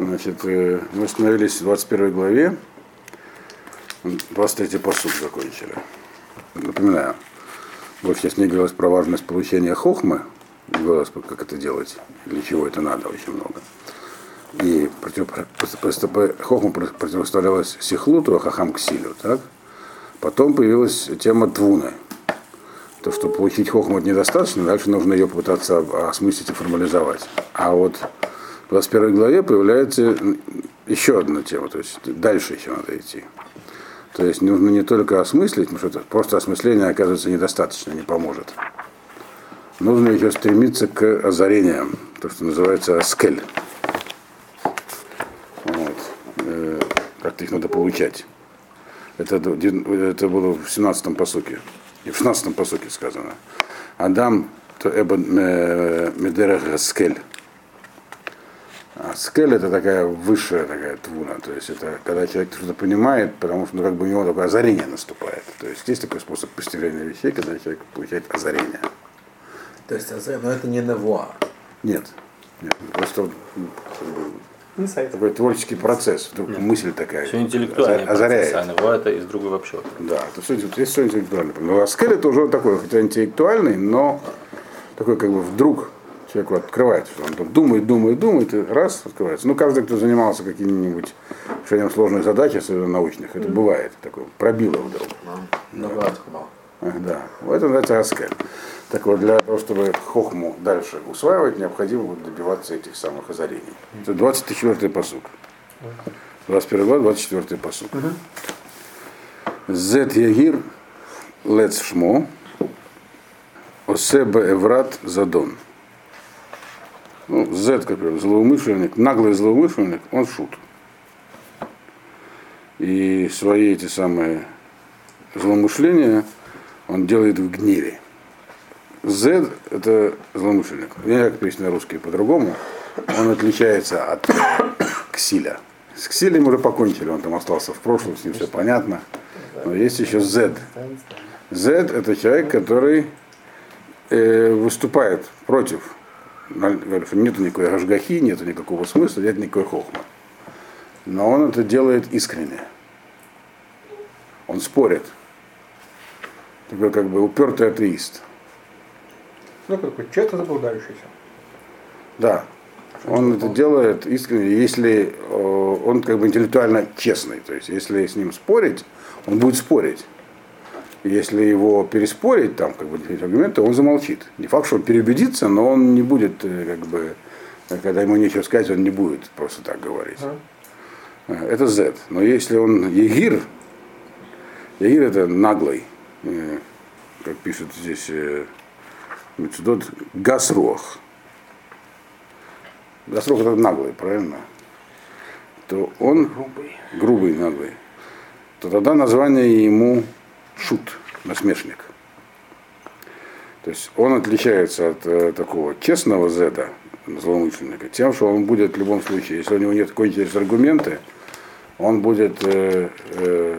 Значит, э, мы остановились в 21 главе, 23 посуд закончили. Напоминаю, вот сейчас мне говорилось про важность получения хохмы, говорилось, как это делать, для чего это надо очень много. И против, хохма противоставлялась сихлуту, а хахам к силю. Так? Потом появилась тема твуны. То, что получить хохму недостаточно, дальше нужно ее попытаться осмыслить и формализовать. А вот в 21 главе появляется еще одна тема, то есть дальше еще надо идти. То есть нужно не только осмыслить, потому что просто осмысление оказывается недостаточно, не поможет. Нужно еще стремиться к озарениям, то, что называется аскель. Вот. Э, как-то их надо получать. Это, это было в 17-м посуке. И в 16-м посуке сказано. Адам то эба э, медерах аскель а скель это такая высшая такая твуна, то есть это когда человек что-то понимает, потому что ну, как бы у него такое озарение наступает. То есть есть такой способ постижения вещей, когда человек получает озарение. То есть озарение, но это не навуа. Нет. Нет. Просто как бы, такой творческий процесс, вдруг мысль такая. Все интеллектуальный озаряет. процесс, а навуа это из другой вообще. Да, это все, есть все интеллектуальное. Но скель это уже такой, хотя интеллектуальный, но такой как бы вдруг человеку открывается, он там думает, думает, думает, и раз открывается. Ну, каждый, кто занимался какими-нибудь решением сложных задач, особенно научных, это бывает, такое пробило вдруг. Да. да. Вот это называется аскель. Так вот, для того, чтобы хохму дальше усваивать, необходимо будет добиваться этих самых озарений. Это 24-й посук. 21 год, 24-й посук. Зет Ягир Лец Шмо Осебе Эврат Задон ну, Z, как злоумышленник, наглый злоумышленник, он шут. И свои эти самые злоумышления он делает в гневе. Z это злоумышленник. Я как перевести на русский по-другому. Он отличается от Ксиля. С Ксилем уже покончили, он там остался в прошлом, с ним все понятно. Но есть еще Z. Z это человек, который э, выступает против нет никакой ажгахи, нет никакого смысла, нет никакой хохмы. Но он это делает искренне. Он спорит. Такой как бы упертый атеист. Ну, какой честно заблуждающийся. Да. Он это делает искренне, если э, он как бы интеллектуально честный. То есть, если с ним спорить, он будет спорить если его переспорить, там, как бы, аргументы, он замолчит. Не факт, что он переубедится, но он не будет, э, как бы, когда ему нечего сказать, он не будет просто так говорить. А. Это Z. Но если он Егир, Егир это наглый, э, как пишут здесь э, Мецудот, Гасрох. Гасрох это наглый, правильно? То он грубый, грубый наглый. То тогда название ему шут, насмешник. То есть он отличается от э, такого честного зеда, злоумышленника, тем, что он будет в любом случае, если у него нет кончились аргументы, он будет э, э,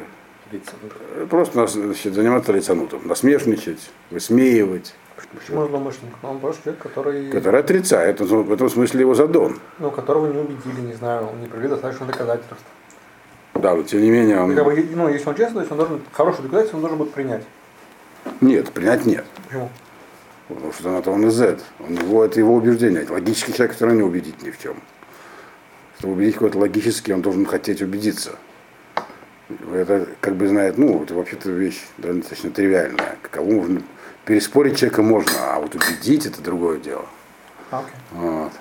просто значит, заниматься лицанутом, насмешничать, высмеивать. Почему злоумышленник? Он просто человек, который... Который отрицает, в этом смысле его задон. Ну, которого не убедили, не знаю, он не провели достаточно доказательств. Да, но тем не менее он... Как бы, ну, если он честный, то есть он должен, хороший доказательство он должен будет принять. Нет, принять нет. Почему? Потому что на то он и Z. Он его, это его убеждение. Логический человек все равно не убедить ни в чем. Чтобы убедить кого-то логически, он должен хотеть убедиться. Это как бы знает, ну, это вообще-то вещь достаточно тривиальная. Кого можно переспорить человека можно, а вот убедить это другое дело. Okay. Вот.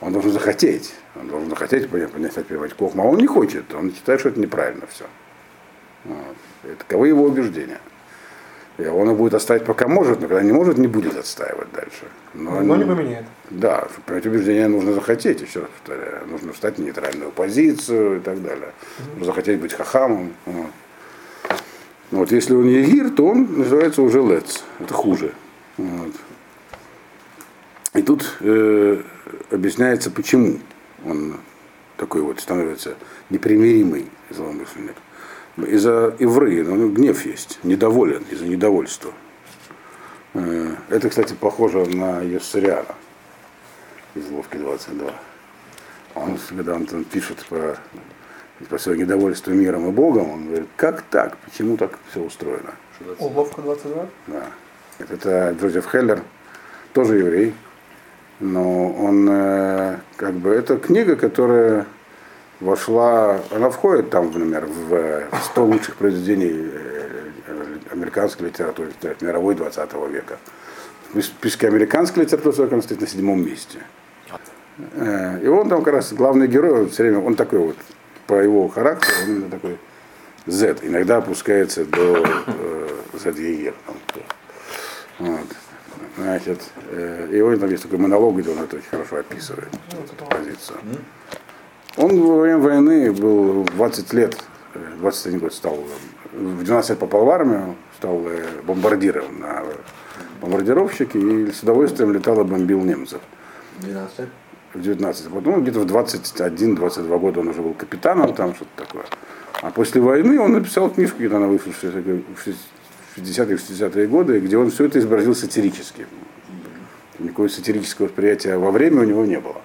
Он должен захотеть. Он должен захотеть понять, отпевать кохма, а он не хочет. Он считает, что это неправильно все. Вот. Это таковы его убеждения. И он его будет оставить пока может, но когда не может, не будет отстаивать дальше. Но, но не поменяет. Да, принять убеждения нужно захотеть, еще раз повторяю. Нужно встать в нейтральную позицию и так далее. Нужно захотеть быть хахамом. Вот. Вот, если он егир, то он называется уже лец. Это хуже. Вот. И тут э, объясняется, почему он такой вот становится непримиримый злоумышленник. Из-за ивры, ну, гнев есть, недоволен, из-за недовольства. Э, это, кстати, похоже на Йосариана из Ловки 22. Он, когда он там пишет по, по свое недовольство миром и Богом, он говорит, как так, почему так все устроено? Уловка 22? Да. Это Джозеф Хеллер, тоже еврей, но он э, как бы это книга, которая вошла, она входит там, например, в 100 лучших произведений э, американской литературы, мировой 20 века. В списке американской литературы он стоит на седьмом месте. Э, и он там как раз главный герой, он все время, он такой вот, по его характеру, он именно такой Z, иногда опускается до э, Z-Егер. Вот. Значит, э, и он там есть такой монолог, где он это очень хорошо описывает, эту позицию. Он во время войны был 20 лет, 21 год стал, в 12 лет попал в армию, стал бомбардиром на бомбардировщике и с удовольствием летал и бомбил немцев. 12 лет? В 19. Вот, ну, где-то в 21-22 года он уже был капитаном, там что-то такое. А после войны он написал книжку, где она вышла в 60-е 60-е годы, где он все это изобразил сатирически. Никакого сатирического восприятия во время у него не было.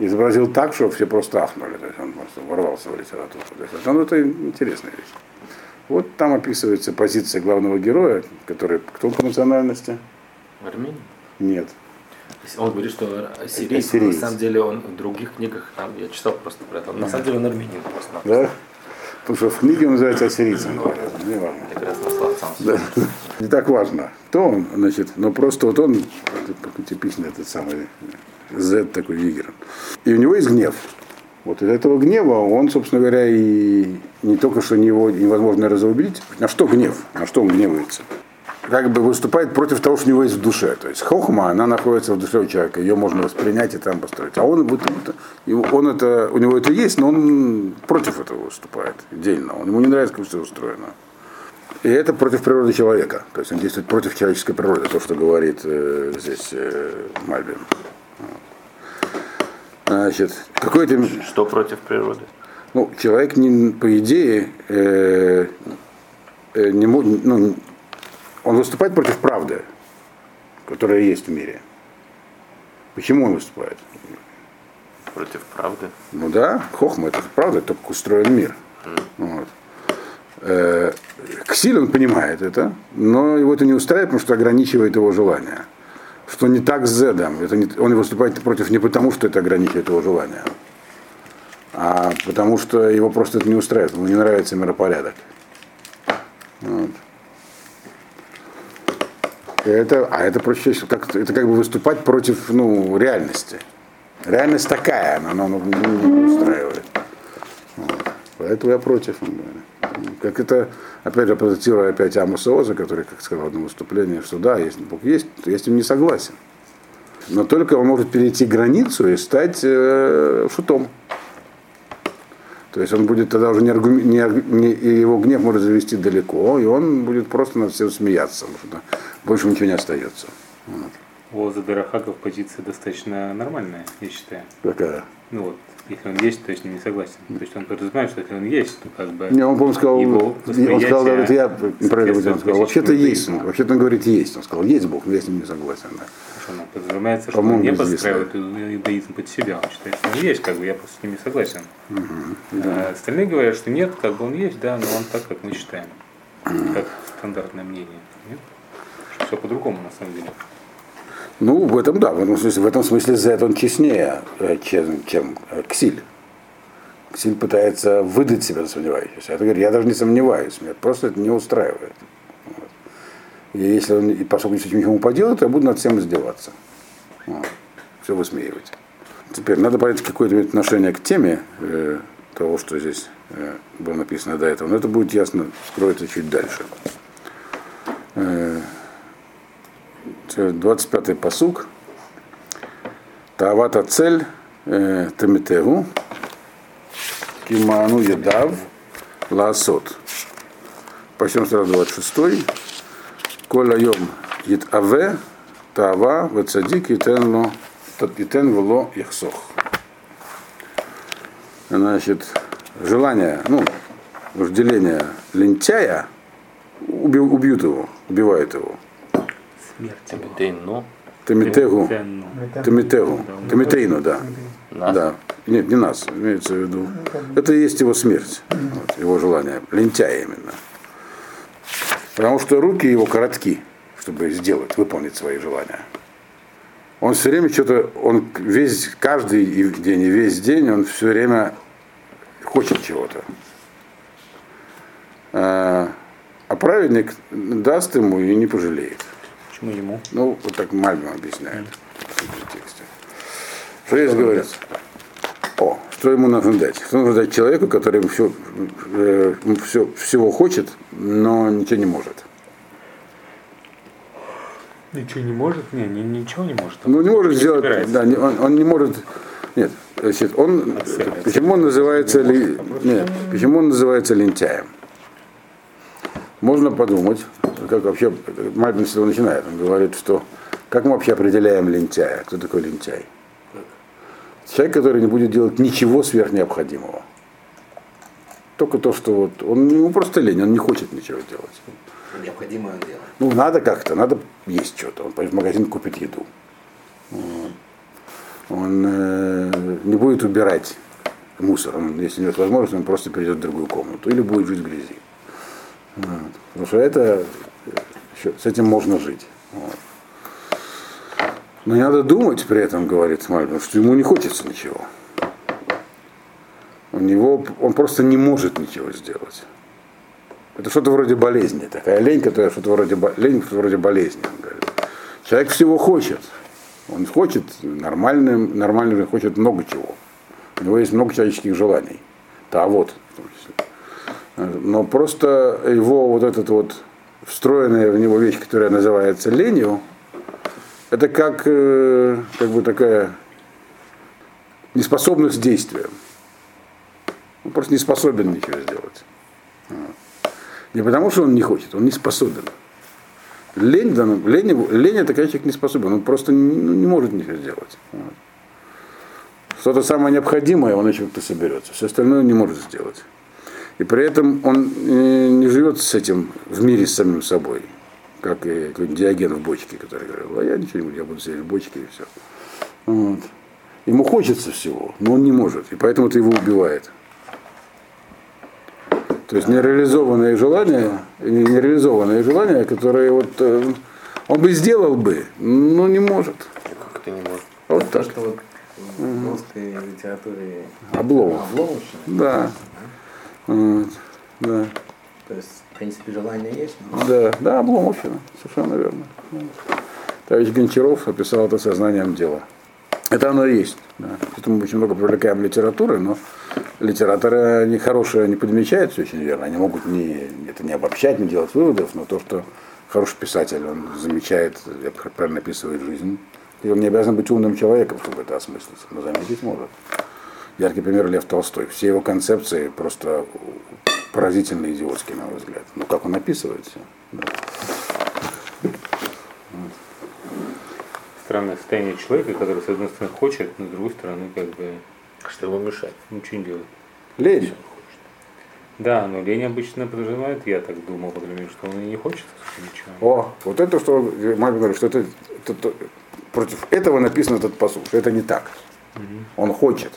Изобразил так, что все просто ахнули, то есть он просто ворвался в литературу. То есть, ну, это интересная вещь. Вот там описывается позиция главного героя, который кто по национальности? Армения? Нет. Он говорит, что сирийец, на самом деле он в других книгах, там, я читал просто про это, на самом деле он армянин просто. Да? Потому что в книге он называется ассирийцем, говорят. Не важно. Да. Не так важно, кто он, значит, но просто вот он, типичный этот самый Z такой Вигер. И у него есть гнев. Вот из этого гнева он, собственно говоря, и не только что его невозможно разубедить, на что гнев, на что он гневается. Как бы выступает против того, что у него есть в душе. То есть хохма, она находится в душе у человека, ее можно воспринять и там построить. А он, вот, он это, у него это есть, но он против этого выступает отдельно. Он, ему не нравится, как все устроено. И это против природы человека. То есть он действует против человеческой природы, то, что говорит э, здесь э, Мальбин. Значит, какой-то... Что против природы? Ну, человек, не, по идее, э, э, не, ну, он выступает против правды, которая есть в мире. Почему он выступает? Против правды? Ну да, хохма это правда, это как устроен мир. Mm. Вот. Э, Ксиль он понимает это, но его это не устраивает, потому что ограничивает его желание. Что не так с Зедом. Это не, он выступает против не потому, что это ограничивает его желание, а потому что его просто это не устраивает, ему не нравится миропорядок. Вот. Это, а это проще, как, это как бы выступать против ну, реальности. Реальность такая, она, она, она не устраивает. Вот. Поэтому я против. Как это, опять же, процитируя опять Амуса Оза, который, как сказал в одном выступлении, что да, если Бог есть, то я с ним не согласен. Но только он может перейти границу и стать э, шутом. То есть он будет тогда уже не, аргум... не, не его гнев может завести далеко, и он будет просто над всем смеяться, потому что больше ничего не остается. Вот. У Оза Дарахаков позиция достаточно нормальная, я считаю. Какая? Ну вот, если он есть, то ним не согласен. То есть он подразумевает, что если он есть, то как бы... Не, он, по сказал, его он сказал, это я соответствует он сказал, вообще-то есть, атеизму. вообще-то он говорит есть, он сказал, есть Бог, но я с ним не согласен. Да. Что, ну, подразумевается, что он не подстраивает иудаизм под себя. Он считает, что он есть, как бы я просто с ним не согласен. А остальные говорят, что нет, как бы он есть, да, но он так, как мы считаем. Как стандартное мнение. Нет? Что все по-другому на самом деле. Ну, в этом да, в этом смысле, в этом смысле Z он честнее, э, чем, чем э, Ксиль. Ксиль пытается выдать себя сомневающийся. Ты говоришь, я даже не сомневаюсь, меня просто это не устраивает. Вот. И если он, и поскольку ничего не поделает, я буду над всем издеваться. Вот. Все высмеивать. Теперь надо понять какое-то отношение к теме э, того, что здесь э, было написано до этого. Но это будет ясно, скроется чуть дальше. Э, 25-й посук. Тавата цель Тамитегу Киману Едав Лаасот. Почнем сразу 26-й. Коля йом Ит Аве Тава Вецадик Итен Ло Итен Вло Ихсох. Значит, желание, ну, вожделение лентяя убьют его, убивают его. Ты, ну, Тамитегу. Ценно. Тамитегу. Тамитейну, да. нас. Да. нет, не нас, имеется в виду, это и есть его смерть, вот, его желание, лентяя именно. Потому что руки его коротки, чтобы сделать, выполнить свои желания. Он все время что-то, он весь, каждый день и весь день, он все время хочет чего-то. А, а праведник даст ему и не пожалеет. Почему ему? Ну, вот так Мальбим объясняет в этом тексте. Что здесь говорится? О, что ему нужно дать? Что нужно дать человеку, который все, все, всего хочет, но ничего не может? Ничего не может? Не, ни- ничего не может. Ну, не может Не сделать, собирается. да, не- он, он не может, нет, значит, он, почему он называется, ли, нет, почему он называется лентяем? Можно подумать, как вообще, Мальбин с этого начинает, он говорит, что, как мы вообще определяем лентяя, кто такой лентяй? Человек, который не будет делать ничего сверх необходимого. Только то, что вот, он ему просто лень, он не хочет ничего делать. Необходимое дело. Ну, надо как-то, надо есть что-то. Он пойдет в магазин, купит еду. Он э, не будет убирать мусор. Он, если нет возможности, он просто перейдет в другую комнату. Или будет жить в грязи. Вот. Потому что это, э, с этим можно жить. Вот. Но не надо думать при этом, говорит Мальбин, что ему не хочется ничего. У него, он просто не может ничего сделать. Это что-то вроде болезни. Такая лень, которая что-то вроде, лень, что вроде болезни. Он говорит. Человек всего хочет. Он хочет нормальным, нормально же хочет много чего. У него есть много человеческих желаний. Да, вот. в том числе. Но просто его вот этот вот встроенная в него вещь, которая называется ленью, это как, э, как бы такая неспособность к. Он просто не способен ничего сделать. Не потому, что он не хочет, он не способен. Лень, да, ну, лень, лень это когда человек не способен, он просто не, ну, не может ничего сделать. Вот. Что-то самое необходимое, он еще как-то соберется. Все остальное он не может сделать. И при этом он э, не живет с этим в мире с самим собой, как и Диоген в бочке, который говорил, а я ничего не буду, я буду сидеть в бочке и все. Вот. Ему хочется всего, но он не может, и поэтому это его убивает. То есть нереализованные желания, не- нереализованные желания, которые вот э, он бы сделал бы, но не может. Как это не может? Вот так. что вот в русской литературе Обломов. Да. Вот. Да. То есть, в принципе, желание есть, но Да, да, Обломовщина, совершенно верно. Товарищ Гончаров описал это сознанием дела. Это оно и есть. Да. Поэтому мы очень много привлекаем литературы, но литераторы они хорошие не подмечают все очень верно. Они могут не, это не обобщать, не делать выводов, но то, что хороший писатель, он замечает, правильно описывает жизнь. И он не обязан быть умным человеком, чтобы это осмыслить, но заметить может. Яркий пример Лев Толстой. Все его концепции просто поразительно идиотские, на мой взгляд. Ну, как он описывает все. Да. Странное состояние человека, который, с одной стороны, хочет, но с другой стороны, как бы Что ему мешает? ничего не делает. Лень. Да, но лень обычно подразумевает, я так думал, по крайней мере, что он и не хочет ничего. О, вот это, что Мальбин говорит, что это, это- это- против этого написан этот посуд, что это не так. Он хочет.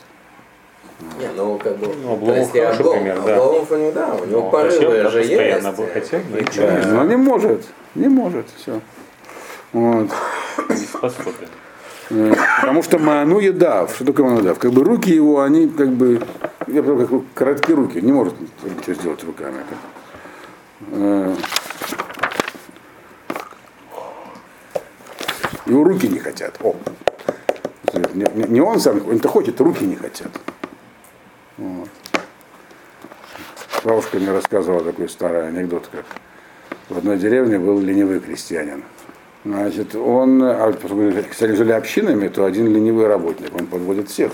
Не, ну как бы. Ну, Обломов хороший Облом- пример, да. Обломов, у него, да, у него Ну, порывы хотел, да, же постоянно есть. был, хотел, Да. не Но не может. Не может. Все. Вот. способен. Э, Потому что Ману едав. Что такое Ману едав? Как бы руки его, они как бы, я сказал, как короткие руки, не может ничего сделать руками. Э, Его руки не хотят. О. Не, не- не он сам, он-то хочет, руки не хотят. Вот. Бабушка мне рассказывала такой старый анекдот, как в одной деревне был ленивый крестьянин. Значит, он, а поскольку все жили общинами, то один ленивый работник, он подводит всех.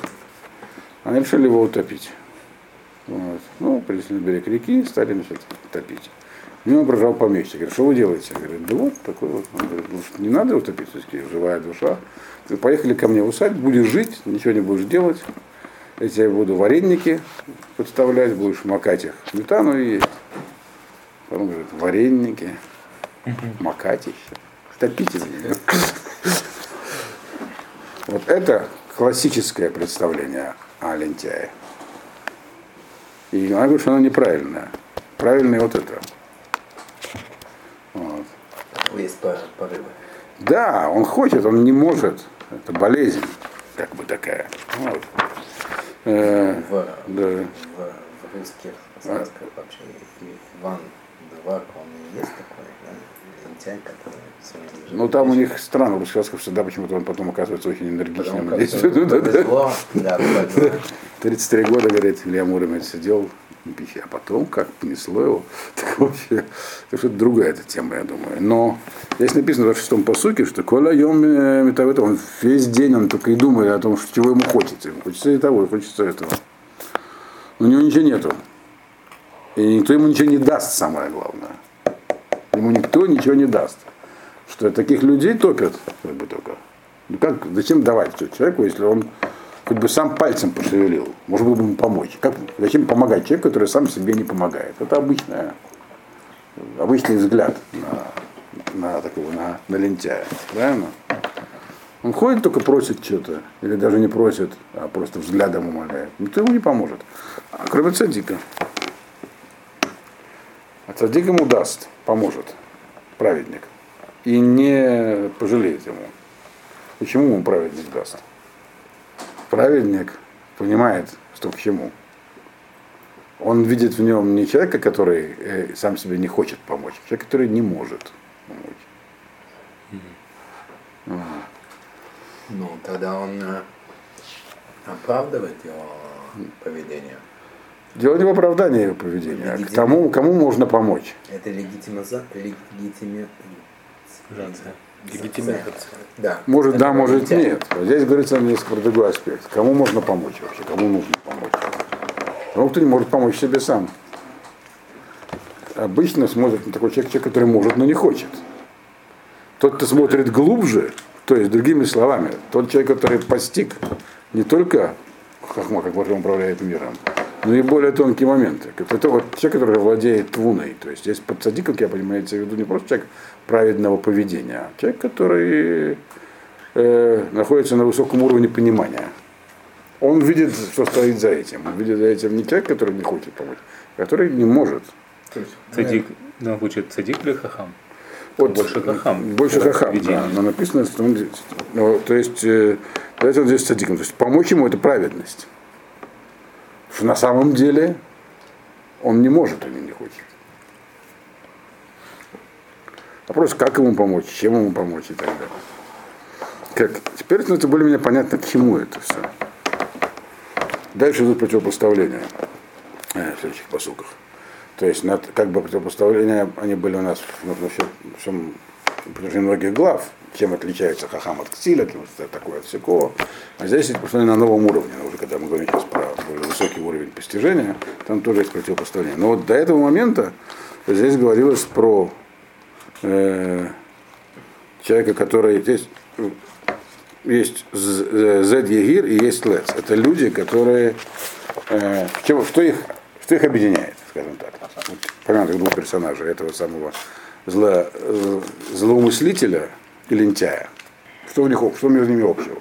Они решили его утопить. Вот. Ну, принесли на берег реки, стали, значит, топить. Мимо пробежал помещик. Говорит, что вы делаете? Говорит, да вот такой вот. Он говорит, ну, не надо утопить, то есть живая душа. Поехали ко мне в усадьбу, будешь жить, ничего не будешь делать. Я тебе буду вареники подставлять, будешь макать их сметану и есть. Он говорит, вареники, макать еще. Топите меня. Вот это классическое представление а лентяи. И она говорит, что она неправильная. Правильное вот это. Вот. Есть по- порывы. Да, он хочет, он не может. Это болезнь, как бы такая. Вот. Э, В, да. в, в русских сказках вообще Иван Дурак, он и есть такой, да? лентяй, который Ну там у них странно, в сказках всегда почему-то он потом оказывается очень энергичным. Да, повезло. 33 года, говорит, Илья Муромец сидел печи, а потом как понесло его, так вообще, это что-то другая эта тема, я думаю. Но здесь написано в 26-м посуке, что Коля Йом Метавета, он весь день он только и думает о том, что чего ему хочется. Ему хочется и того, и хочется этого. У него ничего нету. И никто ему ничего не даст, самое главное. Ему никто ничего не даст. Что таких людей топят, как бы только. Ну как, зачем давать человеку, если он хоть бы сам пальцем пошевелил, может было бы ему помочь. Как, зачем помогать человеку, который сам себе не помогает? Это обычная, обычный взгляд на, на такого, на, на лентяя. Правильно? Он ходит, только просит что-то, или даже не просит, а просто взглядом умоляет. Никто ему не поможет. А кроме цадика. А цадик ему даст, поможет, праведник. И не пожалеет ему. Почему ему праведник даст? Праведник понимает, что к чему. Он видит в нем не человека, который э, сам себе не хочет помочь, а человека, который не может помочь. Ну, тогда он э, оправдывает его поведение. Дело не в оправдании его поведения, а к тому, кому можно помочь. Это легитимиза... легитими... Легитимизация. Да. Может, Это да, может, нет. Вот здесь говорится несколько про другой аспект. Кому можно помочь вообще? Кому нужно помочь? Тому, кто не может помочь себе сам. Обычно смотрит на такой человек, человек, который может, но не хочет. Тот, кто смотрит глубже, то есть, другими словами, тот человек, который постиг не только хахма, как он управляет миром, но и более тонкие моменты. Это вот человек, который владеет твуной. То есть здесь под садик, как я понимаю, имеется в виду не просто человек праведного поведения, а человек, который э, находится на высоком уровне понимания. Он видит, что стоит за этим. Он видит за этим не человек, который не хочет помочь, а который не может. В данном случае цадик или хахам? Вот, Больше хахам. Больше хахам, да. Но написано, что он ну, то есть, э, давайте он здесь садиком. То есть помочь ему это праведность. Что на самом деле он не может или не хочет. Вопрос, как ему помочь, чем ему помочь и так далее. Как? Теперь это более-менее понятно, к чему это все. Дальше идут противопоставления э, в следующих посылках. То есть, над- как бы противопоставления, они были у нас на, на всем, протяжении многих глав, чем отличается хахам от ктиля, вот такое от всякого. А здесь это поставлено на новом уровне, уже когда мы говорим сейчас про более высокий уровень постижения, там тоже есть противопоставление. Но вот до этого момента здесь говорилось про э, человека, который здесь э, есть Зед Егир и есть Лец. Это люди, которые э, чем- что, их, что их объединяет, скажем так. Вот, двух персонажей, этого самого зло, э, злоумыслителя и лентяя. Что, у них, что между ними общего?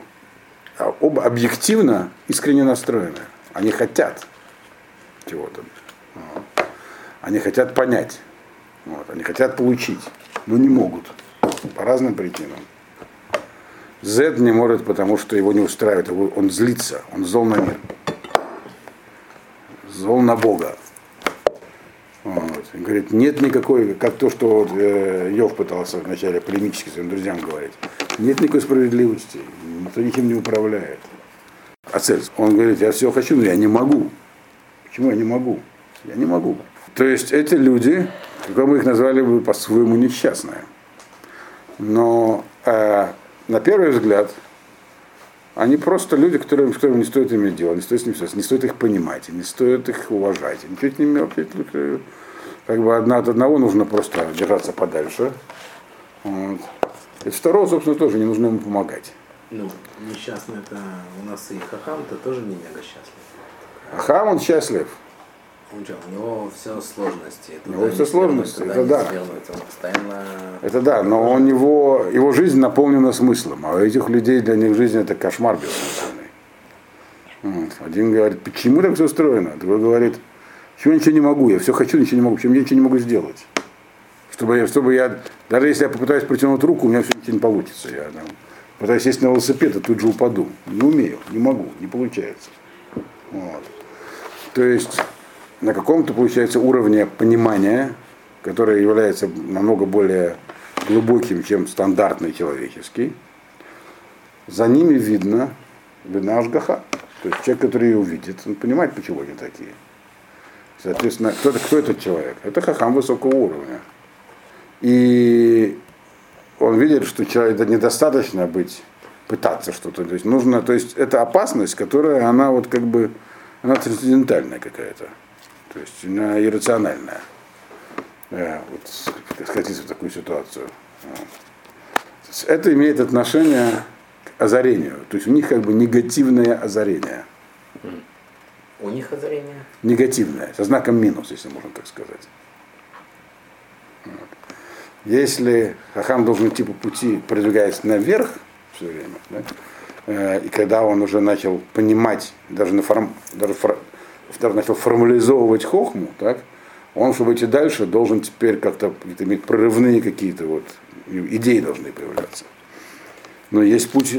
А Оба объективно искренне настроены. Они хотят чего-то. Они хотят понять. Вот. Они хотят получить, но не могут. По разным причинам. Z не может, потому что его не устраивает, он злится, он зол на мир. Зол на Бога. Вот. Говорит, нет никакой, как то, что вот, э, Йов пытался вначале полемически своим друзьям говорить, нет никакой справедливости, никто ничем не управляет. А цель, он говорит, я все хочу, но я не могу. Почему я не могу? Я не могу. То есть эти люди, как мы их назвали бы по-своему несчастные. Но э, на первый взгляд они просто люди, которым, с которыми не стоит иметь дело, не стоит с связываться, не стоит их понимать, не стоит их уважать. Ничего с ними вообще как бы одна от одного нужно просто держаться подальше. Вот. И второго, собственно, тоже не нужно ему помогать. Ну, несчастный это у нас и хахам-то тоже не мега счастлив. А Хам, он счастлив. У него все сложности. У него все сложности, это да. Он постоянно... Это да, но у него, его жизнь наполнена смыслом, а у этих людей для них жизнь это кошмар бессмысленный. Вот. Один говорит, почему так все устроено? Другой говорит, почему я ничего не могу, я все хочу, ничего не могу, почему я ничего не могу сделать? Чтобы я, чтобы я, даже если я попытаюсь протянуть руку, у меня все ничего не получится. Я там, пытаюсь сесть на велосипед, а тут же упаду. Не умею, не могу, не получается. Вот. То есть на каком-то, получается, уровне понимания, которое является намного более глубоким, чем стандартный человеческий, за ними видно, видна ажгаха. То есть человек, который ее увидит, он понимает, почему они такие. Соответственно, кто, кто этот человек? Это хахам высокого уровня. И он видит, что человек это недостаточно быть, пытаться что-то. То есть нужно, то есть это опасность, которая, она вот как бы, она трансцендентальная какая-то. То есть она иррациональная. Э, вот сходиться в такую ситуацию. Это имеет отношение к озарению. То есть у них как бы негативное озарение. У них озарение. Негативное, со знаком минус, если можно так сказать. Вот. Если Хахам должен идти по пути, продвигаясь наверх все время, да, э, и когда он уже начал понимать, даже, на форм, даже, фор, даже начал формализовывать хохму, так, он, чтобы идти дальше, должен теперь как-то иметь прорывные какие-то вот идеи должны появляться. Но есть путь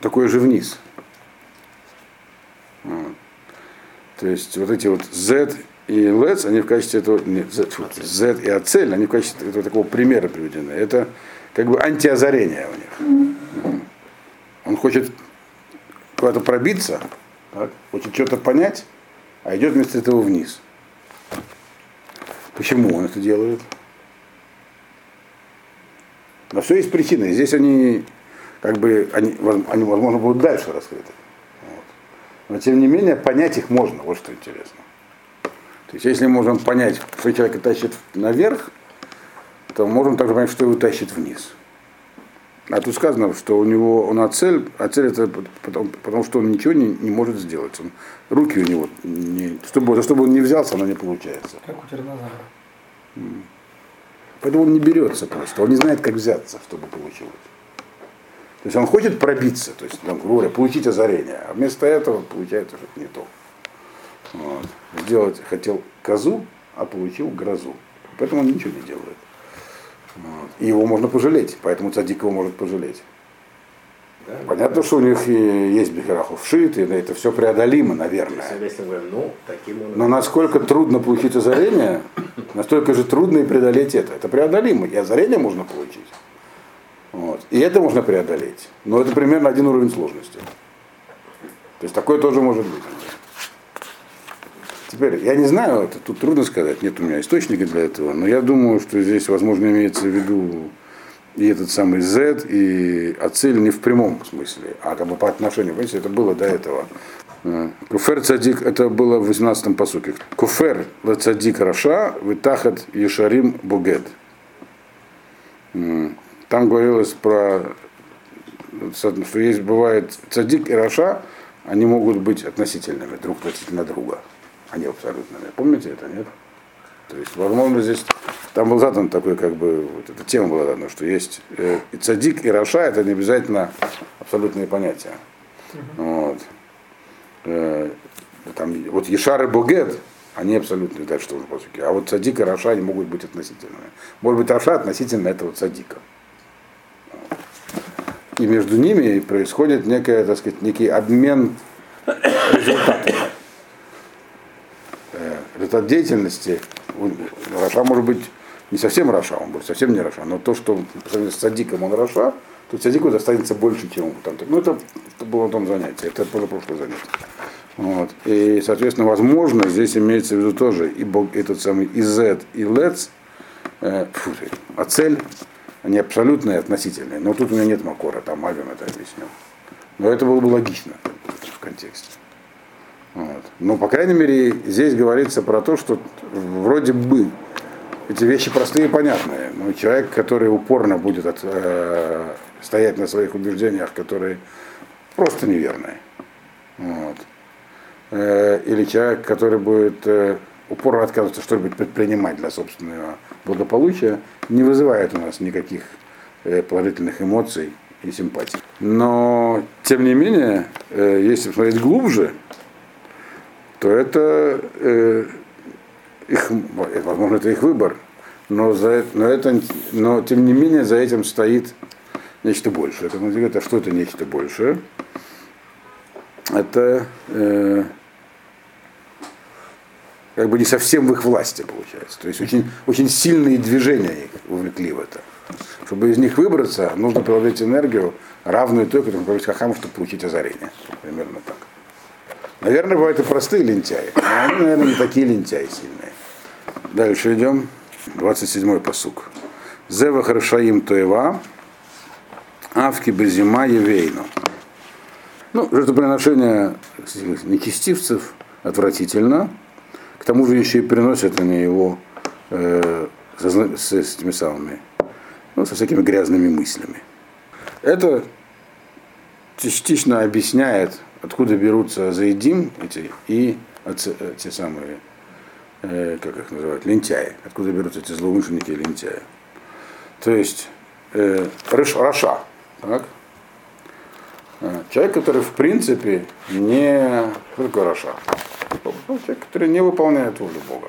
такой же вниз. Вот. То есть вот эти вот Z и LEDs, они в качестве этого, нет, Z, Z и Ацель, они в качестве этого такого примера приведены. Это как бы антиозарение у них. Он хочет куда-то пробиться, так, хочет что-то понять, а идет вместо этого вниз. Почему он это делает? На все есть причины. Здесь они, как бы, они, они возможно, будут дальше раскрыты. Вот. Но тем не менее, понять их можно, вот что интересно. То есть, если можем понять, что человека тащит наверх, то можем также понять, что его тащит вниз. А тут сказано, что у него он цель, а цель это потому, потому что он ничего не, не может сделать. Он, руки у него, не, чтобы, чтобы он не взялся, оно не получается. Как у тиранозавра. Поэтому он не берется просто, он не знает, как взяться, чтобы получилось. То есть он хочет пробиться, то есть, там, говоря, получить озарение, а вместо этого получается что-то не то. Вот. Сделать хотел козу, а получил грозу. Поэтому он ничего не делает. Вот. И его можно пожалеть, поэтому цадик его может пожалеть. Да, Понятно, что у них и есть бихерахов шит, и это все преодолимо, наверное. Мы говорим, ну, он... Но насколько трудно получить озарение, настолько же трудно и преодолеть это. Это преодолимо, и озарение можно получить. Вот. И это можно преодолеть. Но это примерно один уровень сложности. То есть такое тоже может быть. Теперь, я не знаю, это тут трудно сказать, нет у меня источника для этого, но я думаю, что здесь, возможно, имеется в виду и этот самый Z, и Ациль не в прямом смысле, а как бы по отношению, понимаете, это было до этого. Куфер цадик, это было в 18-м посуке. Куфер цадик раша, витахат ешарим бугет. Там говорилось про, что есть, бывает цадик и раша, они могут быть относительными друг относительно друга а не абсолютными. Помните это, нет? То есть, возможно, здесь там был задан такой, как бы, вот эта тема была дана, что есть э, и цадик, и раша, это не обязательно абсолютные понятия. Вот. Э, там, вот Ешар и Бугет, они абсолютные дальше тоже по сути. А вот цадик и раша, они могут быть относительными. Может быть, רשע относительно этого цадика. И между ними происходит некая, так сказать, некий обмен результатами результат деятельности, רשע может быть не совсем רשע, он будет совсем не רשע, но то, что по сравнению с цадиком он רשע, то цадику достанется больше, чем. Там. Ну, это, это было в том занятии, это было прошлое занятие. Вот. И, соответственно, возможно, здесь имеется в виду тоже и Бог, этот самый и זד, и לץ, э, а цель, они абсолютные относительные. Но тут у меня нет макора, там Авим это объяснил. Но это было бы логично в контексте. Вот. Но, по крайней мере, здесь говорится про то, что вроде бы эти вещи простые и понятные, но человек, который упорно будет от, э, стоять на своих убеждениях, которые просто неверные, вот. э, или человек, который будет э, упорно отказываться что-нибудь предпринимать для собственного благополучия, не вызывает у нас никаких э, положительных эмоций и симпатии. Но, тем не менее, э, если смотреть глубже, то это э, их, возможно, это их выбор, но, за, но, это, но тем не менее за этим стоит нечто большее. Это, говорит, что это нечто большее? Это э, как бы не совсем в их власти получается. То есть очень, очень сильные движения их увлекли в это. Чтобы из них выбраться, нужно приложить энергию, равную той, которую приложить Хахаму, чтобы получить озарение. Примерно так. Наверное, бывают и простые лентяи. Но они, наверное, не такие лентяи сильные. Дальше идем. 27-й посук. Зева Харшаим Тоева, Авки Безима Евейну. Ну, жертвоприношение нечестивцев отвратительно. К тому же еще и приносят они его э, со, с, с этими самыми, ну, со всякими грязными мыслями. Это частично объясняет, откуда берутся заедим эти и те самые э, как их называют, лентяи. Откуда берутся эти злоумышленники и лентяи. То есть э, רשע, так? Э, человек, который в принципе не... Что רשע? Ну, человек, который не выполняет волю Бога.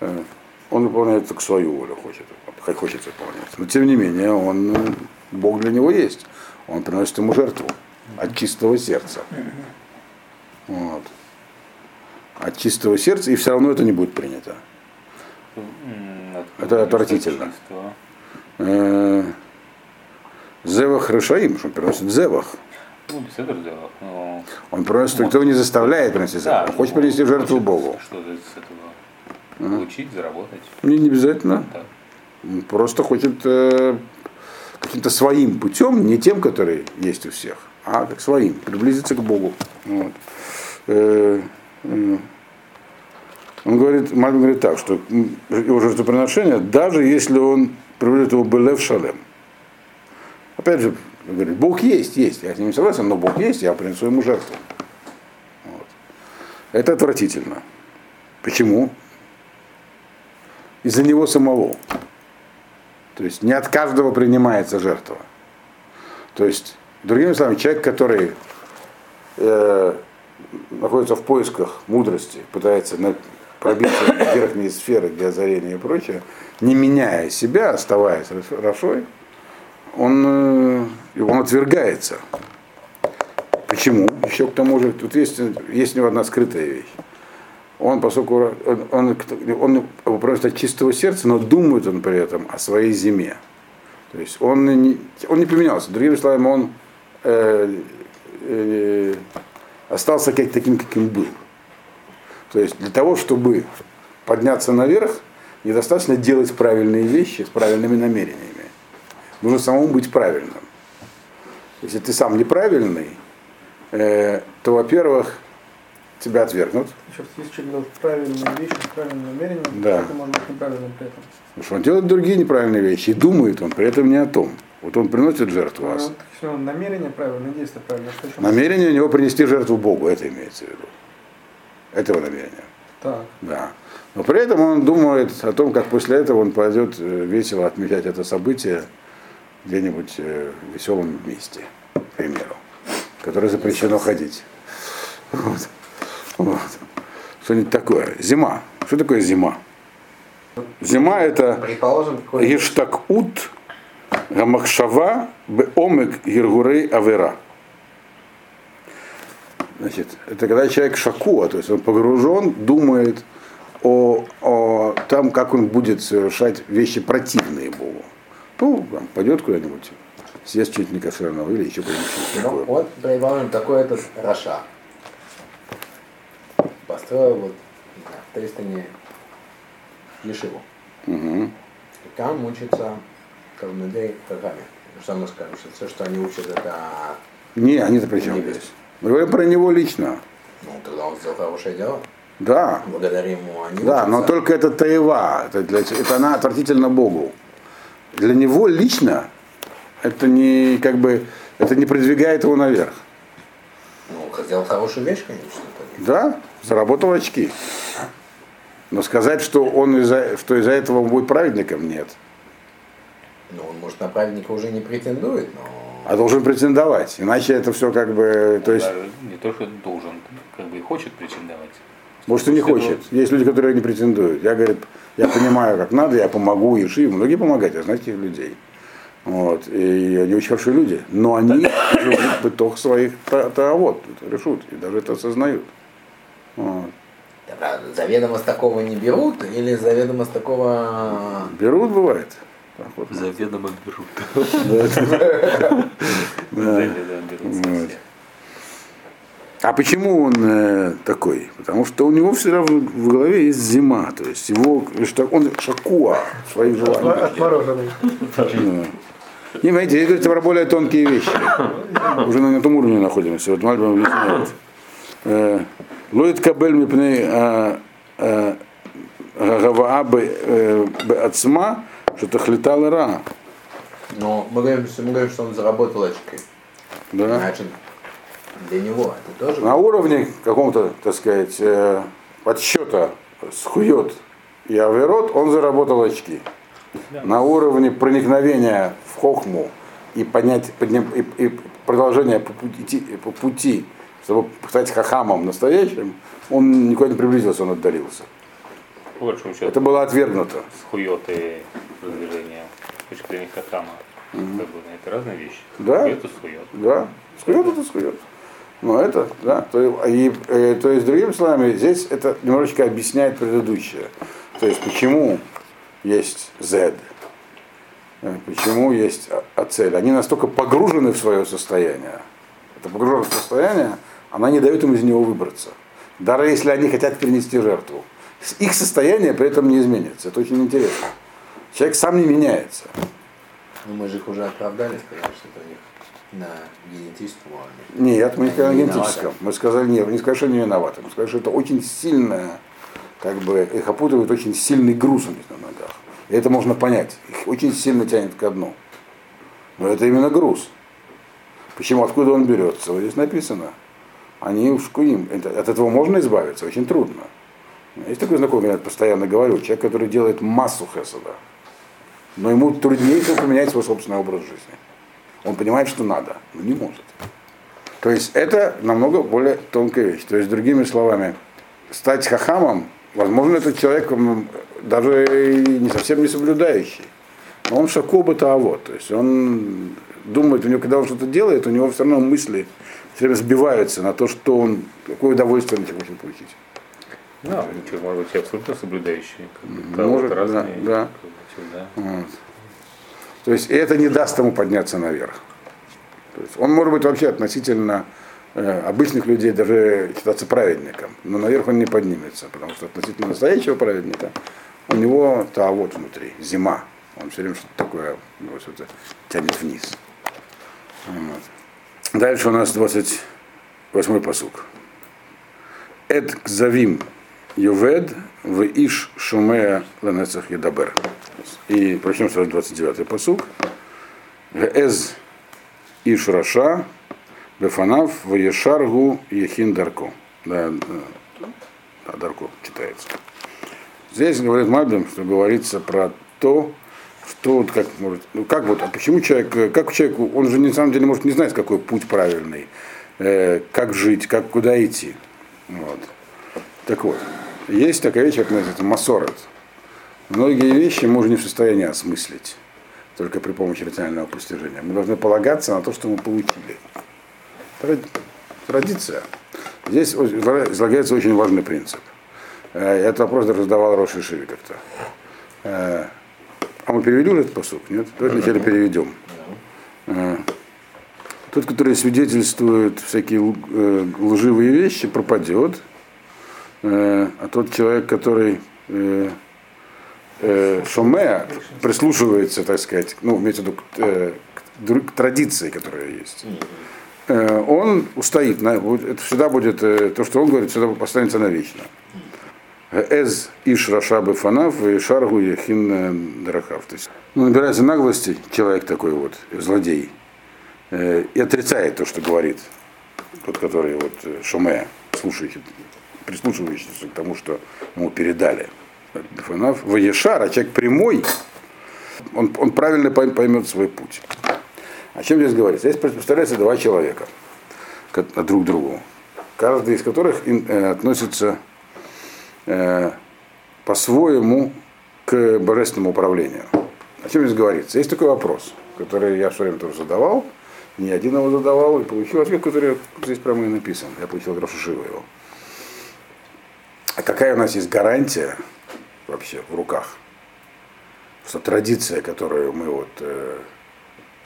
Э, он выполняет только свою волю, хочет, как хочет выполнять. Но тем не менее, он, э, Бог для него есть. Он приносит ему жертву от чистого сердца. Вот от чистого сердца, и все равно это не будет принято. Это отвратительно. Э, зевах решаим, что он приносит зевах. Ну. Он приносит, никто не заставляет приносить зевах. Он хочет принести жертву Богу. Что-то с этого получить, заработать. Не, не обязательно. Он просто хочет э, каким-то своим путем, не тем, который есть у всех, а как своим, приблизиться к Богу. Вот. Э, он говорит, Мальбин говорит так, что его жертвоприношение, даже если он приводит его Белев Шалем. Опять же, говорит, Бог есть, есть, я с ним не согласен, но Бог есть, я принесу ему жертву. Вот. Это отвратительно. Почему? Из-за него самого. То есть не от каждого принимается жертва. То есть, другими словами, человек, который э, находится в поисках мудрости, пытается пробиться в верхние сферы для озарения и прочее, не меняя себя, оставаясь Рашой, он, э, он отвергается. Почему? Еще к тому же, тут есть, есть у него одна скрытая вещь. Он, поскольку он, он, он, просто от чистого сердца, но думает он при этом о своей зиме. То есть он не, он не поменялся. Другими словами, он э, э, остался как, таким, каким был. То есть для того, чтобы подняться наверх, недостаточно делать правильные вещи с правильными намерениями. Нужно самому быть правильным. Если ты сам неправильный, э, то, во-первых, тебя отвергнут. Раз, если человек делает правильные вещи с правильным намерением, Да. это может быть неправильным при этом. Потому что он делает другие неправильные вещи и думает он при этом не о том. Вот он приносит жертву Ну, вас. если он намерение правильное, действие что еще? Намерение у него принести жертву Богу, это имеется в виду. Этого намерения. Так. Да. Но при этом он думает о том, как после этого он пойдет э, весело отмечать это событие где-нибудь э, в веселом месте, к примеру, в которое запрещено ходить. Вот. Вот. Что-нибудь такое. Зима. Что такое зима? Зима это Предположим, Ештакут Гамахшава Беомек Гергурей Авера. Значит, это когда человек шакуа, то есть он погружен, думает о, о том, как он будет совершать вещи противные Богу. Ну, там, пойдет куда-нибудь, съест чуть некошерного или еще что-нибудь Ну, вот, предположим, такой этот Раша. Построил вот не знаю, в пристани Ешиву. Мгм. И там Хагами. Что мы скажем, что все, что они учат, это... Не, они-то при чем Не здесь? Мы говорим про него лично. Ну, тогда он сделал хорошее дело. Да, Благодаря ему они Да, но учатся. только это таева, это, для, это она отвратительна Богу. Для него лично это не как бы это не продвигает его наверх. Ну, сделал хорошую вещь, конечно. Да, заработал очки. Но сказать, что он из-за, что из-за этого он будет праведником, нет. Ну, он, может, на праведника уже не претендует, но а должен претендовать. Иначе это все как бы, то есть, Даже не то, что должен, как бы и хочет претендовать. может, и не хочет. Есть люди, которые не претендуют. Я, говорит, я понимаю, как надо, я помогу, и ши, многие помогают, я знаю таких людей. Вот. И они очень хорошие люди. Но они живут в бытах своих таавот, решут, и даже это осознают. Вот. Да, правда, заведомо с такого не берут или заведомо с такого... Берут, бывает. Вот. Заведомо берут. А почему он э, такой? Потому что у него всегда в, в голове есть зима, то есть его, что он шакуа своих желаниях. Отмороженный. Не, понимаете, здесь говорится про более тонкие вещи. Уже на этом уровне находимся. Вот Мальбим объясняет. Э, Лоид кабель мипней гаваа б ацма, что тахлитал ра. Но мы говорим, что, мы говорим, что он заработал очки. Да. Значит, для него это тоже... На уровне каком-то, так сказать, э, подсчета схует и аверот, он заработал очки. На уровне проникновения в хохму и, поднять, подним, и, и продолжения по пути, по пути, чтобы стать хахамом настоящим, он никуда не приблизился, он отдалился. По большому счету, Это было отвергнуто. схует и продвижение с точки зрения хахама. Это разные вещи. Да. Схует и схует. Да, схует это схует. Но это, да, то, и, э, то есть, другими словами, здесь это немножечко объясняет предыдущее. То есть, почему есть Z, э, почему есть А- Ацель. Они настолько погружены в свое состояние. Это погруженное состояние, она не дает им из него выбраться. Даже если они хотят принести жертву. Их состояние при этом не изменится. Это очень интересно. Человек сам не меняется. Ну, мы же их уже оправдали, сказали, что это у них на генетическом уровне. Нет, мы не сказали на генетическом. Мы сказали, нет, мы не сказали, что они виноваты. Мы сказали, что это очень сильное, как бы, их опутывает очень сильный груз у них на ногах. И это можно понять. Их очень сильно тянет ко дну. Но это именно груз. Почему? Откуда он берется? Вот здесь написано. Они. Это- От этого можно избавиться? Очень трудно. Есть такой знакомый, я постоянно говорю, человек, который делает массу хесада. Но ему труднее поменять свой собственный образ жизни. Он понимает, что надо, но не может. То есть это намного более тонкая вещь. То есть, другими словами, стать хахамом, возможно, этот человек даже не совсем не соблюдающий. Но он шакоба вот. То есть он думает, у него, когда он что-то делает, у него все равно мысли все время сбиваются на то, что он, какое удовольствие он хочет получить. Да, ничего, может быть, и абсолютно соблюдающие. Как бы, Может, разные. да, да. как бы, всегда. Вот. То есть это не даст ему подняться наверх. То есть он может быть вообще относительно э, обычных людей даже считаться праведником, но наверх он не поднимется, потому что относительно настоящего праведника у него то вот внутри, зима. Он все время что-то такое его что-то тянет вниз. Вот. Дальше у нас 28 посук. Эд кзавим ювед в иш шумея ленецах едабер. И прочтем сразу 29-й посук. Эз иш раша бефанав в ешаргу ехин дарко. Да, да, да, дарко читается. Здесь говорит Мальбим, что говорится про то, что вот как может, ну как вот, а почему человек, э, как человеку, он же на самом деле может не знать, какой путь правильный, э, как жить, как куда идти. Вот. Так вот, есть такая вещь, как называется масорет. Многие вещи мы уже не в состоянии осмыслить, только при помощи рационального постижения. Мы должны полагаться на то, что мы получили. Тради- Традиция. Здесь излагается очень важный принцип. Э, Этот вопрос даже задавал Роши Шиви как-то. Э, А мы перевели уже этот посук? Нет? Давайте вначале переведем. Э, Тот, который свидетельствует всякие лживые вещи, пропадет. Э, А тот человек, который э, э, шоме, прислушивается, так сказать, ну, имеется в виду э, к традиции, которая есть, э, он устоит. на- Это всегда будет, э, то, что он говорит, всегда останется навечно. Эз иш рашабы фанав и шаргу яхин э, драхав. То есть, ну, набирается наглости человек такой вот, злодей, э, и отрицает то, что говорит тот, который вот э, шуме, слушающий, прислушивающийся к тому, что ему передали. Фанав, Ваешар, а человек прямой, он, он правильно пойм- поймет свой путь. О чем здесь говорится? Здесь представляется два человека друг к другу, каждый из которых э, относится э, по-своему к божественному управлению. О чем здесь говорится? Есть такой вопрос, который я все время тоже задавал, не один его задавал, и получил ответ, который здесь прямо и написан. Я получил от Рошишива его. А какая у нас есть гарантия вообще в руках, что традиция, которую мы вот э,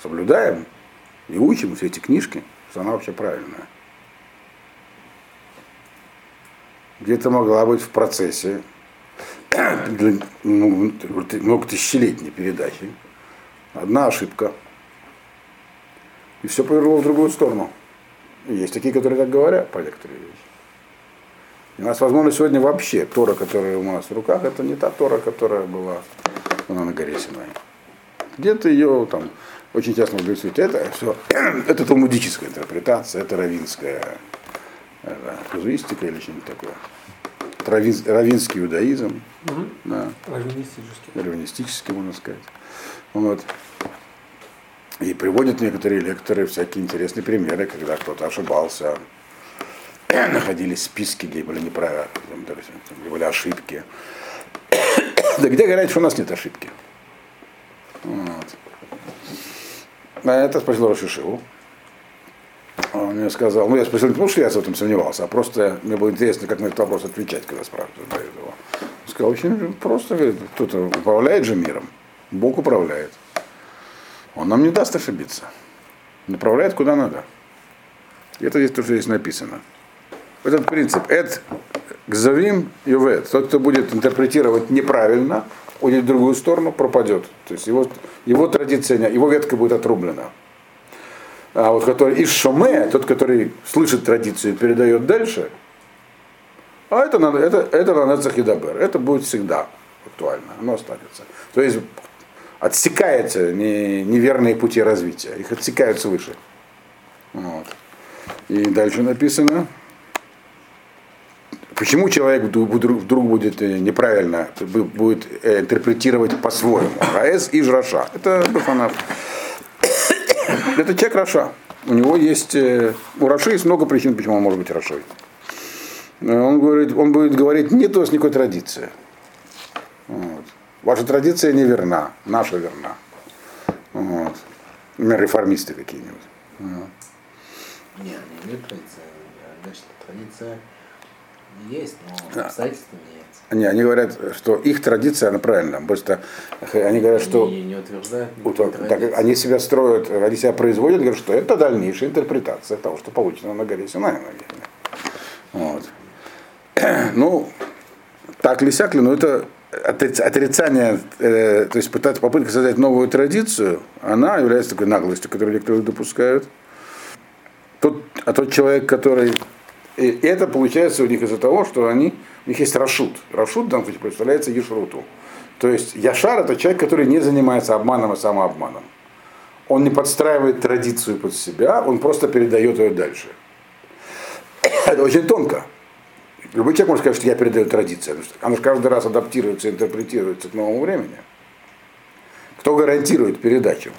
соблюдаем и учим все эти книжки, что она вообще правильная. Где-то могла быть в процессе ну, много тысячелетней передачи. Одна ошибка. И все повернуло в другую сторону. Есть такие, которые так говорят по некоторые вещи. И у нас, возможно, сегодня вообще Тора, которая у нас в руках, это не та Тора, которая была она на горе Синай. Где-то ее там очень часто можно говорить, это все, это талмудическая интерпретация, это равинская это, казуистика или что-нибудь такое. Равин, равинский иудаизм, да, Раввинистически. раввинистический, можно сказать. Вот. И приводят некоторые лекторы всякие интересные примеры, когда кто-то ошибался, находились списки, где были неправильно, где были ошибки. Да где говорят, что у нас нет ошибки? Вот. А это спросил Рошишиву. Он мне сказал, ну я спросил не потому, что я в этом сомневался, а просто мне было интересно, как на этот вопрос отвечать, когда спрашивают этого. Он сказал, очень просто, кто-то управляет же миром, Бог управляет. Он нам не даст ошибиться. Направляет куда надо. И это здесь тоже здесь написано. Этот принцип. Эд гзавим ювет. Тот, кто будет интерпретировать неправильно, уйдет в другую сторону, пропадет. То есть его, его традиция, его ветка будет отрублена. А вот который из шоме, тот, который слышит традицию и передает дальше, а это, надо, это, это на Нецах и Дабер. Это будет всегда актуально. Оно останется. То есть отсекаются не, неверные пути развития. Их отсекают свыше. Вот. И дальше написано. Почему человек вдруг, будет э, неправильно, бу- будет э, интерпретировать по-своему? Раэс и Жраша. Это Бафанав. Это человек Раша. У него есть, э, у Раши есть много причин, почему он может быть Рашой. Э, Он, говорит, он будет говорить, нет у вас никакой традиции. Вот. Ваша традиция неверна, наша верна. Вот. Например, реформисты какие-нибудь. Вот. Не, имеют традицию. Значит, традиция есть, но Да. обстоятельства меняются. Не, они говорят, что их традиция, она правильная. Просто они говорят, что Они не утверждают так, они себя строят, они себя производят, говорят, что это дальнейшая интерпретация того, что получено на горе Синай. наверное. Вот. Ну, так ли сяк ли, но это отриц- отрицание, э, то есть пытаться, попытка создать новую традицию, она является такой наглостью, которую некоторые допускают. Тот, а тот человек, который... И это получается у них из-за того, что они, у них есть рашут. Рашут случае представляется ешруту. То есть Яшар это человек, который не занимается обманом и самообманом. Он не подстраивает традицию под себя, он просто передает ее дальше. Это очень тонко. Любой человек может сказать, что я передаю традицию. Она же каждый раз адаптируется, интерпретируется к новому времени. Кто гарантирует передачу?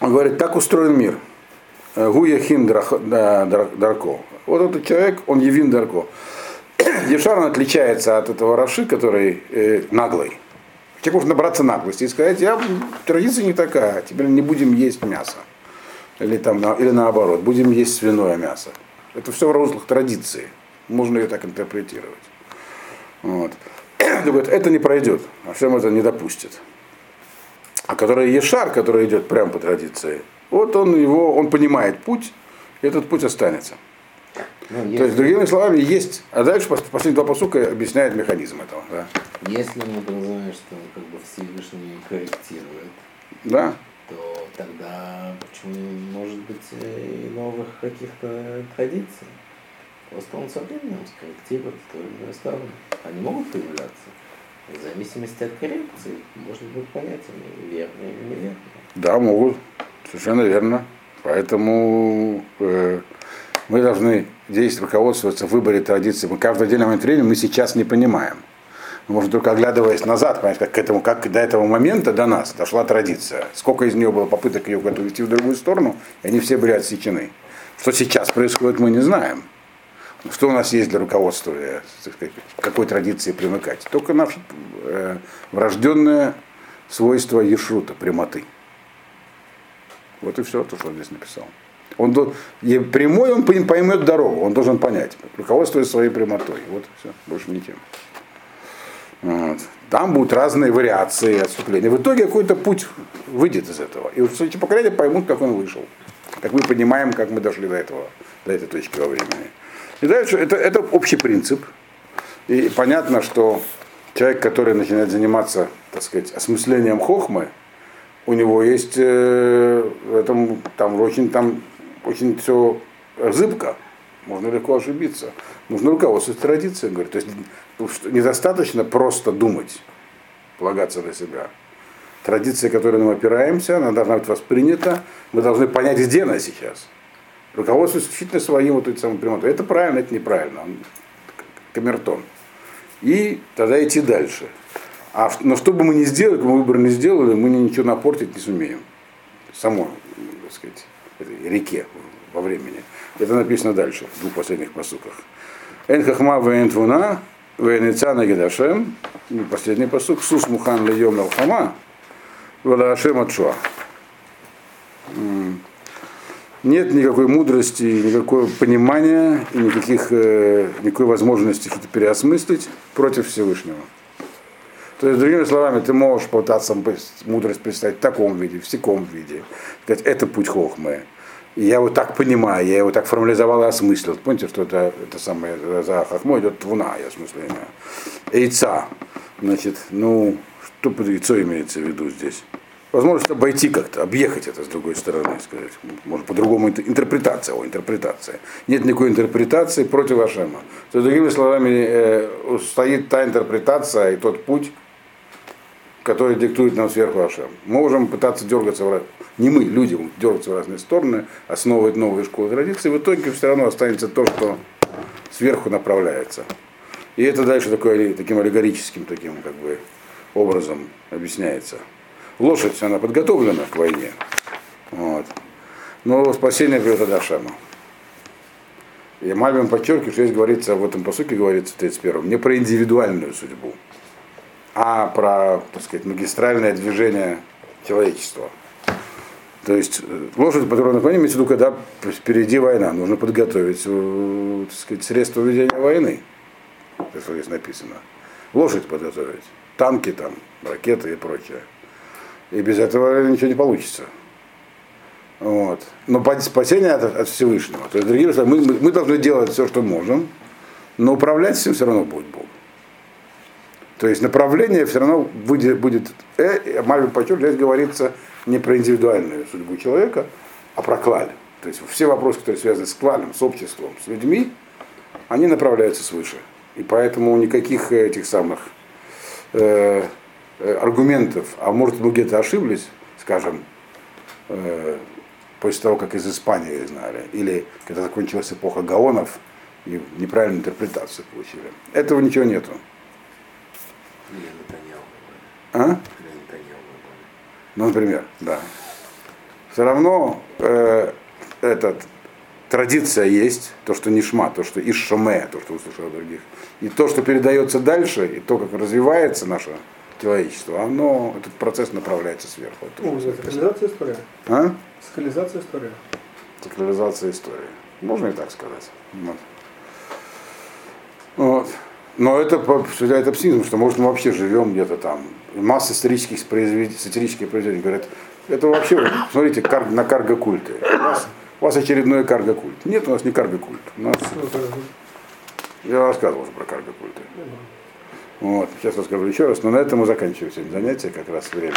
Он говорит, так устроен мир. Гуяхин Дарко. Вот этот человек, он Евин Дарко. Ешар он отличается от этого Раши, который э, наглый. Человек может набраться наглости и сказать, я, традиция не такая, теперь не будем есть мясо. Или, там, или наоборот, будем есть свиное мясо. Это все в руслах традиции. Можно ее так интерпретировать. Вот. Говорит, это не пройдет, а всем это не допустит. А который Ешар, который идет прямо по традиции, вот он его, он понимает путь, и этот путь останется. Ну, То есть, другими словами, есть, а дальше пос- последние два посука объясняют механизм этого. Да? Если мы подразумеваем, что как бы Всевышний корректирует, да? то тогда почему не может быть и новых каких-то традиций? Просто он со временем скорректирует в ту или иную сторону. Они могут появляться. В зависимости от коррекции можно будет понять, они верные или неверные. Да, могут. Совершенно верно. Поэтому э, мы должны действовать, руководствоваться в выборе традиций. Мы каждый отдельный момент времени мы сейчас не понимаем. Можно только оглядываясь назад, понять, как к этому, как до этого момента до нас дошла традиция. Сколько из нее было попыток ее увести в другую сторону, и они все были отсечены. Что сейчас происходит, мы не знаем. Что у нас есть для руководства, сказать, какой традиции примыкать? Только наше э, врожденное свойство ешрута, прямоты. Вот и все, то, что он здесь написал. Он до... и прямой он пойм- поймет дорогу, он должен понять, руководствуясь своей прямотой. Вот все, больше ничем. Вот. Там будут разные вариации отступления. В итоге какой-то путь выйдет из этого. И вот эти поколения поймут, как он вышел. Как мы понимаем, как мы дошли до этого, до этой точки во времени. И дальше это, это общий принцип. И понятно, что человек, который начинает заниматься, так сказать, осмыслением хохмы, у него есть э, в этом там очень там очень все зыбко. Можно легко ошибиться. Нужно руководствоваться традицией, говорит. То есть что недостаточно просто думать, полагаться на себя. Традиция, которой мы опираемся, она должна быть воспринята. Мы должны понять, где она сейчас. Руководствуясь исключительно своим вот этим самым прямотой. Это правильно, это неправильно. Он камертон. И тогда идти дальше. А, но что бы мы ни сделали, бы выбор не сделали, мы ничего напортить не сумеем. Само, так сказать, реке во времени. Это написано дальше, в двух последних посуках. Эн хахма вен твуна, вен ицана гедашем, и последний посук, сус мухан льем алхама, валашем отшуа. Нет никакой мудрости, никакого понимания и никаких, э, никакой возможности что-то переосмыслить против Всевышнего. То есть, другими словами, ты можешь пытаться мудрость представить в таком виде, в таком виде. Сказать, это путь хохмы. И я его так понимаю, я его так формализовал и осмыслил. Помните, что это, это самое, за хохмой идет твуна, и осмысление. Яйца. Значит, ну, что под яйцо имеется в виду здесь? Возможность обойти как-то, объехать это с другой стороны, сказать. Может, по-другому интер- интерпретация, о, интерпретация. Нет никакой интерпретации против Ашема. То есть, другими словами, э, стоит та интерпретация и тот путь, который диктует нам сверху Ашем. Мы можем пытаться дергаться, в, не мы, люди, дергаться в разные стороны, основывать новые школы традиций, в итоге все равно останется то, что сверху направляется. И это дальше такой, таким аллегорическим таким как бы образом объясняется. Лошадь, она подготовлена к войне. Вот. Но спасение придет от Ашема. И Мальбин подчеркивает, что здесь говорится, в этом посуке говорится в 31 не про индивидуальную судьбу, а про, так сказать, магистральное движение человечества. То есть э, лошадь, которую на коне, имеется в виду, когда впереди война, нужно подготовить э, так сказать, средства ведения войны. Что здесь написано. Лошадь подготовить, танки там, ракеты и прочее. И без этого ничего не получится. Вот. Но спасение от, от Всевышнего. То есть, словами, мы, мы- мы должны делать все, что можем, но управлять всем все равно будет Бог. То есть направление все равно будет, будет э, Мальвин подчеркивает, здесь говорится не про индивидуальную судьбу человека, а про клаль. То есть все вопросы, которые связаны с клалем, с обществом, с людьми, они направляются свыше. И поэтому никаких этих самых э, э, аргументов, а может мы где-то ошиблись, скажем, э, после того, как из Испании знали, или когда закончилась эпоха гаонов и неправильную интерпретацию получили. Этого ничего нету. Или Натаньяу. А? Или Натаньяу. Ну, например, да. Все равно э, этот, традиция есть, то, что нишма, то, что ишшоме, то, что услышал других. И то, что передается дальше, и то, как развивается наше человечество, оно, этот процесс направляется сверху. Ну, уже сакрализация истории. А? Сакрализация истории. Сакрализация истории. Можно и так сказать. Вот. Вот. Но это это психизм, что может мы вообще живем где-то там. И масса исторических произведений, сатирических произведений говорят, это вообще, вот, смотрите, кар, на карго-культы. У вас, у вас очередной карго-культ. Нет, у нас не карго-культ. У нас, я рассказывал уже про карго-культы. Вот. Сейчас расскажу еще раз, но на этом мы заканчиваем сегодня занятие, как раз время.